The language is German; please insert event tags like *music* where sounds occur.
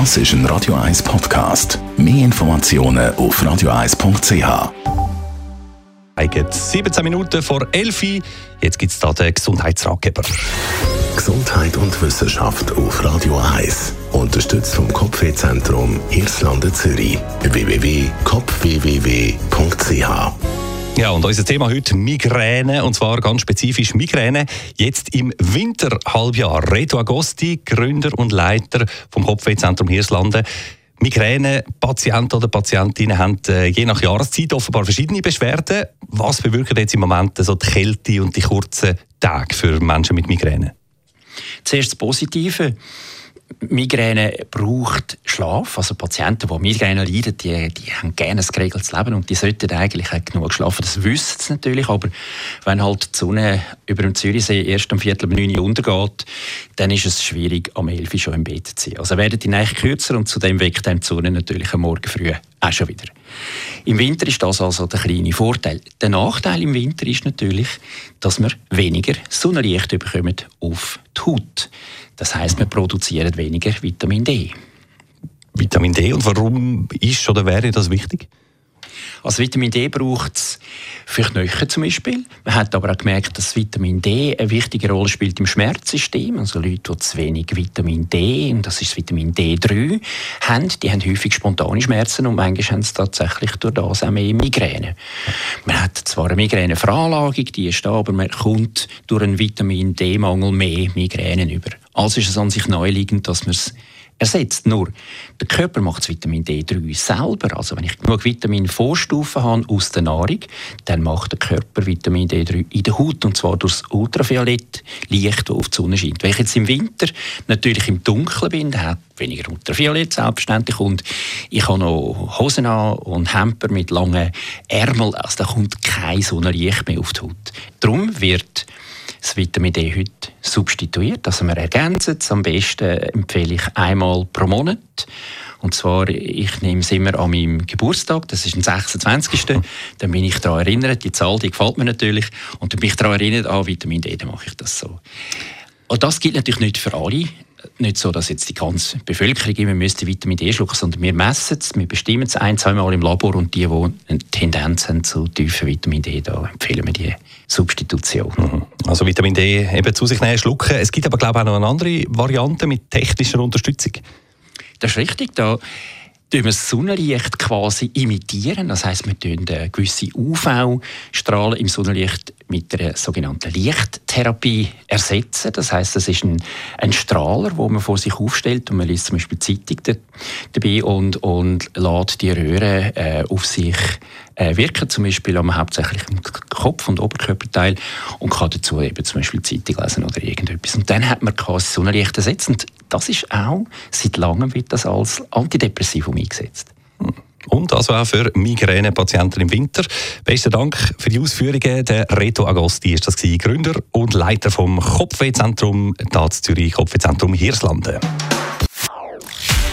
Das ist ein Radio 1 Podcast. Mehr Informationen auf radio1.ch. Eigentlich 17 Minuten vor 11 Uhr. Jetzt gibt es da den Gesundheitsratgeber. Gesundheit und Wissenschaft auf Radio 1. Unterstützt vom Kopfwehzentrum Irlande Zürich. www.kopfwww.ch Ja, und unser Thema heute Migräne, und zwar ganz spezifisch Migräne. Jetzt im Winterhalbjahr. Reto Agosti, Gründer und Leiter vom Kopfwehzentrum Hirslanden. Migräne-Patienten oder Patientinnen haben äh, je nach Jahreszeit offenbar verschiedene Beschwerden. Was bewirken jetzt im Moment so die Kälte und die kurzen Tage für Menschen mit Migräne? Zuerst das Positive. Migräne braucht Schlaf. Also Patienten, die Migräne leiden, die, die haben gerne ein geregeltes Leben und die sollten eigentlich genug schlafen. Das wissen sie natürlich, aber wenn halt die Sonne über dem Zürichsee erst um Viertel um neun Uhr untergeht, dann ist es schwierig, am 11 Uhr schon im Bett zu sein. Also werden die Nächte kürzer und zudem weckt dann die Sonne natürlich am Morgen früh auch schon wieder. Im Winter ist das also der kleine Vorteil. Der Nachteil im Winter ist natürlich, dass wir weniger Sonnenlicht bekommen auf die Haut. Das heißt, wir produzieren weniger Vitamin D. Vitamin D und warum ist oder wäre das wichtig? Also Vitamin D braucht es für Knochen zum Beispiel. Man hat aber auch gemerkt, dass Vitamin D eine wichtige Rolle spielt im Schmerzsystem. Also Leute, die zu wenig Vitamin D, und das ist Vitamin D3, haben, die haben häufig spontane Schmerzen und manchmal haben sie tatsächlich durch das auch mehr Migräne. Man hat zwar eine Migräneveranlagung, die ist da, aber man kommt durch einen Vitamin D-Mangel mehr Migräne über. Also ist es an sich naheliegend, dass man es ersetzt. Nur, der Körper macht das Vitamin D3 selber. Also wenn ich genug Vitaminvorstufen habe aus der Nahrung, dann macht der Körper Vitamin D3 in der Haut und zwar durch das Ultraviolett Licht, das auf die Sonne scheint. Wenn ich jetzt im Winter natürlich im Dunkeln bin, dann hat weniger Ultraviolett selbstverständlich und ich habe noch Hosen an und Hemper mit langen Ärmeln, also da kommt kein Sonnenlicht mehr auf die Haut. Darum wird das Vitamin D heute substituiert. Also wir ergänzen es. Am besten empfehle ich einmal pro Monat. Und zwar, ich nehme es immer an meinem Geburtstag, das ist der 26. *laughs* dann bin ich daran erinnert, die Zahl, die gefällt mir natürlich. Und dann bin ich daran erinnert, an Vitamin D, dann mache ich das so. Und das gilt natürlich nicht für alle nicht so, dass jetzt die ganze Bevölkerung immer müsste Vitamin D schlucken, sondern wir messen es, wir bestimmen es ein, zwei Mal im Labor und die, die eine Tendenz haben zu tiefen Vitamin D, da empfehlen wir die Substitution. Mhm. Also Vitamin D eben zu sich nehmen, schlucken. Es gibt aber glaube ich auch noch eine andere Variante mit technischer Unterstützung. Das ist richtig. Da wir das Sonnenlicht quasi imitieren. Das heißt, wir tun gewisse UV-Strahlen im Sonnenlicht mit einer sogenannten Lichttherapie ersetzen. Das heißt, das ist ein, ein Strahler, wo man vor sich aufstellt und man liest zum Beispiel Zeitung dabei und, und lädt die Röhre äh, auf sich äh, wirken, zum Beispiel am hauptsächlich im Kopf- und Oberkörperteil und kann dazu eben zum Beispiel Zeitung lesen oder irgendetwas. Und dann hat man quasi Sonnenlicht ersetzt und das ist auch, seit langem wird das als Antidepressivum eingesetzt. Und also auch für Migräne-Patienten im Winter. Besten Dank für die Ausführungen. Der Reto Agosti ist das Gründer und Leiter vom Kopfwehzentrum, Zürich Kopfwehzentrum Hirslanden.